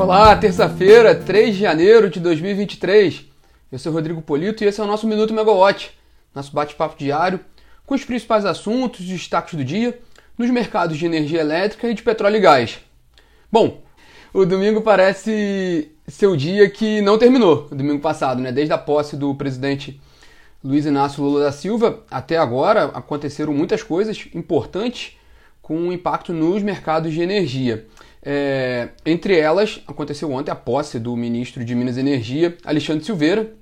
Olá, terça-feira, 3 de janeiro de 2023. Eu sou Rodrigo Polito e esse é o nosso Minuto Megawatt, nosso bate-papo diário com os principais assuntos e destaques do dia nos mercados de energia elétrica e de petróleo e gás. Bom, o domingo parece ser o dia que não terminou, o domingo passado, né? Desde a posse do presidente Luiz Inácio Lula da Silva até agora aconteceram muitas coisas importantes com impacto nos mercados de energia. É, entre elas, aconteceu ontem a posse do ministro de Minas e Energia, Alexandre Silveira.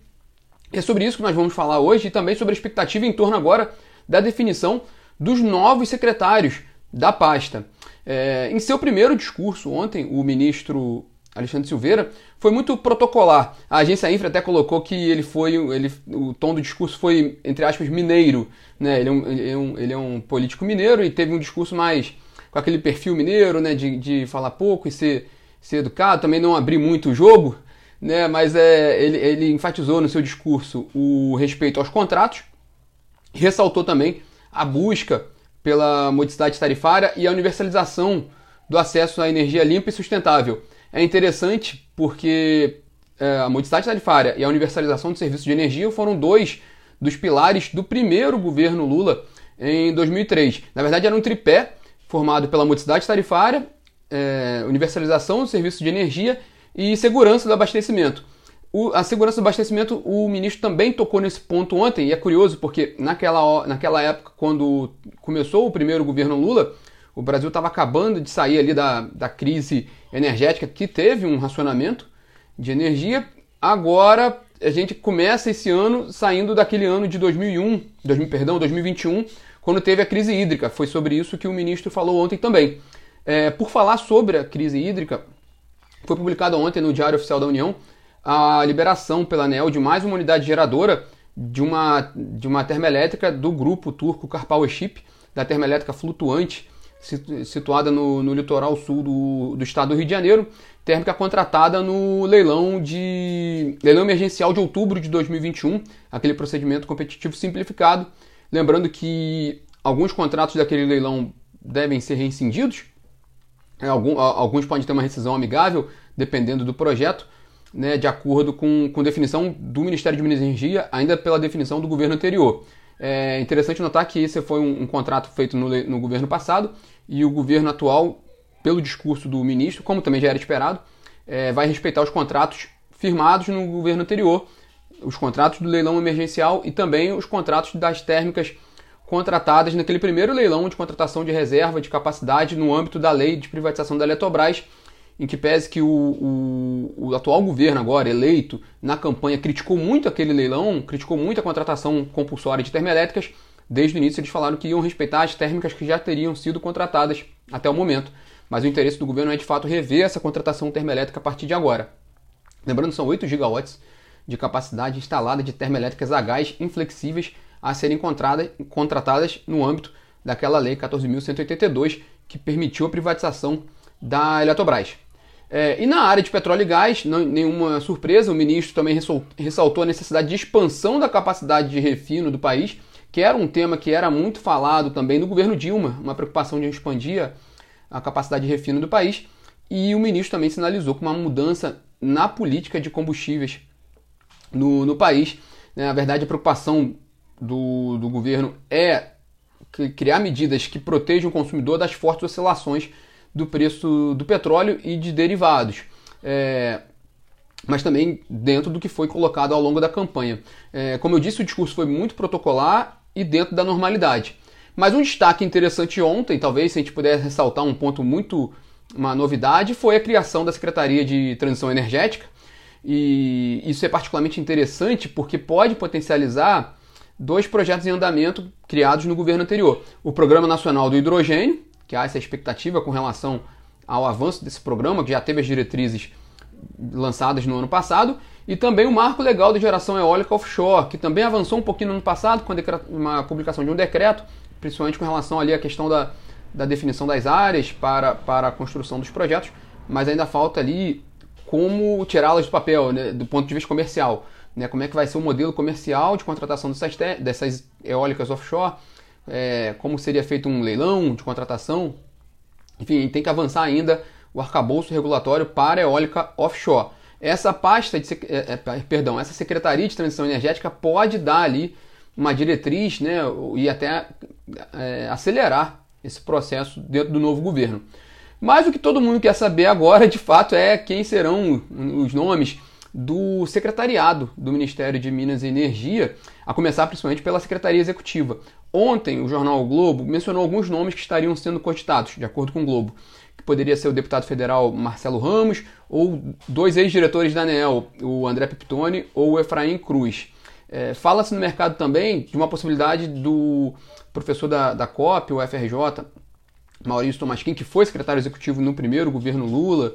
E é sobre isso que nós vamos falar hoje e também sobre a expectativa em torno agora da definição dos novos secretários da pasta. É, em seu primeiro discurso ontem, o ministro Alexandre Silveira foi muito protocolar. A agência Infra até colocou que ele foi, ele, o tom do discurso foi, entre aspas, mineiro. Né? Ele, é um, ele, é um, ele é um político mineiro e teve um discurso mais com aquele perfil mineiro, né, de, de falar pouco e ser, ser educado, também não abrir muito o jogo, né, mas é, ele, ele enfatizou no seu discurso o respeito aos contratos, ressaltou também a busca pela modicidade tarifária e a universalização do acesso à energia limpa e sustentável. É interessante porque é, a modicidade tarifária e a universalização do serviço de energia foram dois dos pilares do primeiro governo Lula em 2003. Na verdade, era um tripé formado pela modicidade tarifária, é, universalização do serviço de energia e segurança do abastecimento. O, a segurança do abastecimento, o ministro também tocou nesse ponto ontem, e é curioso porque naquela, naquela época, quando começou o primeiro governo Lula, o Brasil estava acabando de sair ali da, da crise energética, que teve um racionamento de energia. Agora a gente começa esse ano saindo daquele ano de 2001, 2000, perdão, 2021, quando teve a crise hídrica. Foi sobre isso que o ministro falou ontem também. É, por falar sobre a crise hídrica, foi publicado ontem no Diário Oficial da União a liberação pela ANEL de mais uma unidade geradora de uma, de uma termoelétrica do grupo turco Karpowership, da termoelétrica flutuante, situada no, no litoral sul do, do estado do Rio de Janeiro, térmica contratada no leilão de leilão emergencial de outubro de 2021, aquele procedimento competitivo simplificado. Lembrando que alguns contratos daquele leilão devem ser reincindidos, é, alguns podem ter uma rescisão amigável, dependendo do projeto, né, de acordo com, com definição do Ministério de Minas e Energia, ainda pela definição do governo anterior. É interessante notar que esse foi um, um contrato feito no, no, governo passado e o governo atual, pelo discurso do ministro, como também já era esperado, é, vai respeitar os contratos firmados no governo anterior, os contratos do leilão emergencial e também os contratos das térmicas contratadas naquele primeiro leilão de contratação de reserva de capacidade no âmbito da lei de privatização da Eletrobras, em que pese que o, o, o, atual governo agora eleito na campanha criticou muito aquele leilão, criticou muito a contratação compulsória de termoelétricas, desde o início eles falaram que iam respeitar as térmicas que já teriam sido contratadas até o momento. Mas o interesse do governo é de fato rever essa contratação termoelétrica a partir de agora. Lembrando, são 8 gigawatts de capacidade instalada de termoelétricas a gás inflexíveis a serem contratadas no âmbito daquela lei 14.182 que permitiu a privatização da Eletrobras. É, e na área de petróleo e gás, não, nenhuma surpresa, o ministro também ressaltou a necessidade de expansão da capacidade de refino do país, que era um tema que era muito falado também no governo Dilma, uma preocupação de expandir a capacidade de refino do país. E o ministro também sinalizou com uma mudança na política de combustíveis no, no país. Né? Na verdade, a preocupação do, do governo é criar medidas que protejam o consumidor das fortes oscilações do preço do petróleo e de derivados. É, mas também dentro do que foi colocado ao longo da campanha. É, como eu disse, o discurso foi muito protocolar e dentro da normalidade. Mas um destaque interessante ontem, talvez se a gente puder ressaltar um ponto muito, uma novidade, foi a criação da Secretaria de Transição Energética. E isso é particularmente interessante porque pode potencializar dois projetos em andamento criados no governo anterior: o Programa Nacional do Hidrogênio, que há essa expectativa com relação ao avanço desse programa, que já teve as diretrizes lançadas no ano passado, e também o Marco Legal de Geração Eólica Offshore, que também avançou um pouquinho no ano passado com uma publicação de um decreto, principalmente com relação ali à questão da, da definição das áreas para, para a construção dos projetos, mas ainda falta ali como tirá-las do papel, né, do ponto de vista comercial. Né, como é que vai ser o modelo comercial de contratação dessas, dessas eólicas offshore, é, como seria feito um leilão de contratação. Enfim, tem que avançar ainda o arcabouço regulatório para a eólica offshore. Essa pasta, de, é, é, perdão, essa Secretaria de Transição Energética pode dar ali uma diretriz né, e até é, acelerar esse processo dentro do novo governo. Mas o que todo mundo quer saber agora, de fato, é quem serão os nomes do secretariado do Ministério de Minas e Energia, a começar principalmente pela Secretaria Executiva. Ontem, o jornal o Globo mencionou alguns nomes que estariam sendo cogitados, de acordo com o Globo, que poderia ser o deputado federal Marcelo Ramos ou dois ex-diretores da ANEEL, o André Piptoni ou o Efraim Cruz. É, Fala-se no mercado também de uma possibilidade do professor da, da COP, o FRJ, Maurício Tomasquim, que foi secretário executivo no primeiro governo Lula,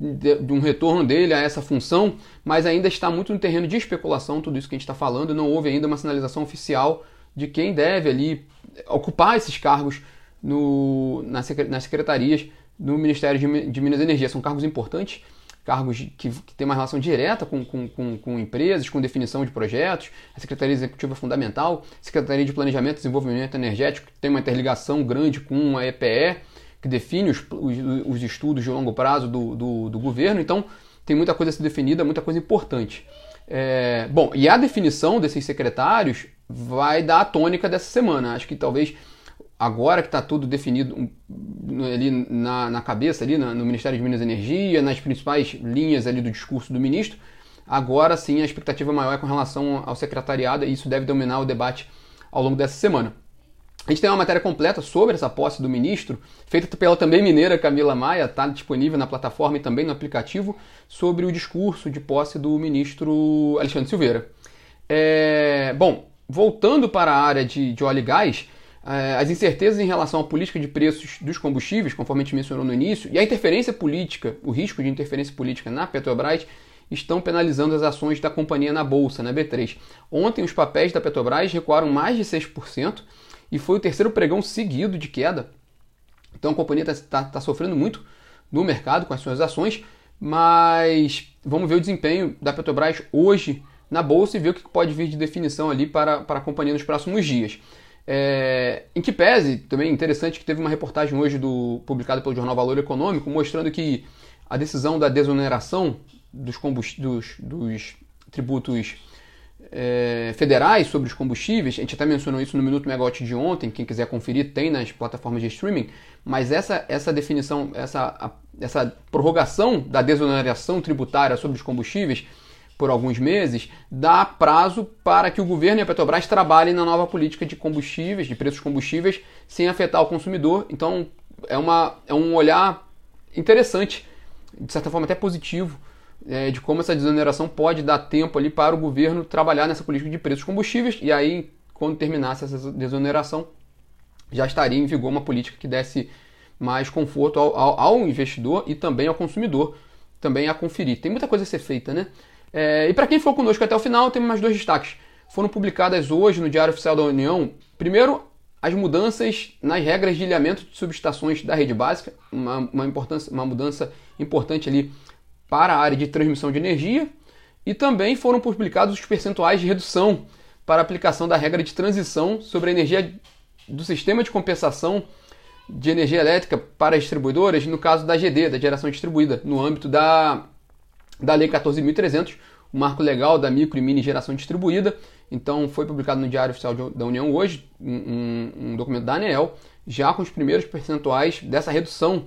de, um retorno dele a essa função, mas ainda está muito no terreno de especulação tudo isso que a gente está falando, não houve ainda uma sinalização oficial de quem deve ali ocupar esses cargos no, nas secretarias do Ministério de, de Minas e Energia. São cargos importantes, cargos que, que têm uma relação direta com, com, com, com, empresas, com definição de projetos. A Secretaria Executiva é fundamental, a Secretaria de Planejamento e Desenvolvimento Energético que tem uma interligação grande com a EPE, que define os, os, os estudos de longo prazo do, do, do, governo. Então, tem muita coisa a ser definida, muita coisa importante. É, bom, e a definição desses secretários vai dar a tônica dessa semana. Acho que talvez agora que está tudo definido ali na, na cabeça, ali no Ministério de Minas e Energia, nas principais linhas ali do discurso do ministro, agora sim a expectativa maior é com relação ao secretariado e isso deve dominar o debate ao longo dessa semana. A gente tem uma matéria completa sobre essa posse do ministro, feita pela também mineira Camila Maia, está disponível na plataforma e também no aplicativo, sobre o discurso de posse do ministro Alexandre Silveira. É, bom, voltando para a área de, de óleo e gás, as incertezas em relação à política de preços dos combustíveis, conforme a gente mencionou no início, e a interferência política, o risco de interferência política na Petrobras, estão penalizando as ações da companhia na bolsa, na B3. Ontem, os papéis da Petrobras recuaram mais de 6% e foi o terceiro pregão seguido de queda. Então, a companhia está tá, tá sofrendo muito no mercado com as suas ações, mas vamos ver o desempenho da Petrobras hoje na bolsa e ver o que pode vir de definição ali para, para a companhia nos próximos dias. É, em que pese, também interessante que teve uma reportagem hoje do, publicada pelo jornal Valor Econômico mostrando que a decisão da desoneração dos, dos, dos tributos é, federais sobre os combustíveis, a gente até mencionou isso no Minuto Megawatt de ontem, quem quiser conferir tem nas plataformas de streaming, mas essa, essa definição, essa, a, essa prorrogação da desoneração tributária sobre os combustíveis por alguns meses, dá prazo para que o governo e a Petrobras trabalhem na nova política de combustíveis, de preços combustíveis, sem afetar o consumidor. Então é, uma, é um olhar interessante, de certa forma até positivo, é, de como essa desoneração pode dar tempo ali para o governo trabalhar nessa política de preços combustíveis e aí, quando terminasse essa desoneração, já estaria em vigor uma política que desse mais conforto ao, ao, ao investidor e também ao consumidor, também a conferir. Tem muita coisa a ser feita, né? É, e para quem for conosco até o final, temos mais dois destaques. Foram publicadas hoje no Diário Oficial da União, primeiro, as mudanças nas regras de ilhamento de subestações da rede básica, uma, uma, importância, uma mudança importante ali para a área de transmissão de energia, e também foram publicados os percentuais de redução para aplicação da regra de transição sobre a energia do sistema de compensação de energia elétrica para as distribuidoras, no caso da GD, da geração distribuída, no âmbito da da Lei 14.300, o marco legal da micro e mini geração distribuída. Então foi publicado no Diário Oficial da União hoje um, um, documento da ANEEL, já com os primeiros percentuais dessa redução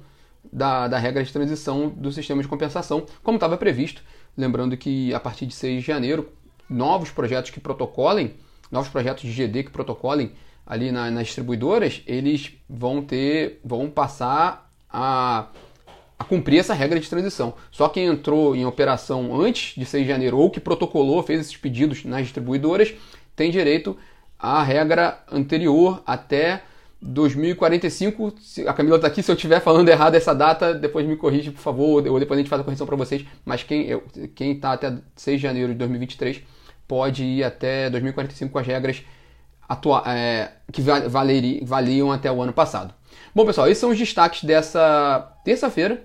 da, da regra de transição do sistema de compensação, como estava previsto. Lembrando que a partir de 6 de janeiro, novos projetos que protocolem, novos projetos de GD que protocolem ali na, nas distribuidoras, eles vão ter, vão passar a a cumprir essa regra de transição. Só quem entrou em operação antes de 6 de janeiro ou que protocolou, fez esses pedidos nas distribuidoras, tem direito à regra anterior até 2045. A Camila está aqui, se eu estiver falando errado essa data, depois me corrige, por favor, ou depois a gente faz a correção para vocês. Mas quem está até 6 de janeiro de 2023 pode ir até 2045 com as regras atua é, que valiam até o ano passado. Bom, pessoal, esses são os destaques dessa terça-feira.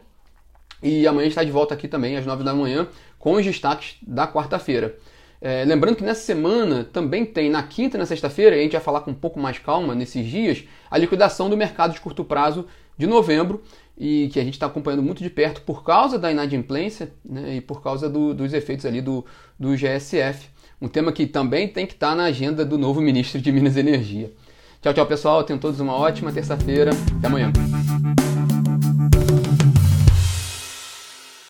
E amanhã está de volta aqui também às 9 da manhã com os destaques da quarta-feira. É, lembrando que nessa semana também tem, na quinta e na sexta-feira, a gente vai falar com um pouco mais calma nesses dias, a liquidação do mercado de curto prazo de novembro e que a gente está acompanhando muito de perto por causa da inadimplência né, e por causa do, dos efeitos ali do, do GSF. Um tema que também tem que estar tá na agenda do novo ministro de Minas e Energia. Tchau, tchau, pessoal. Tenham todos uma ótima terça-feira. Até amanhã.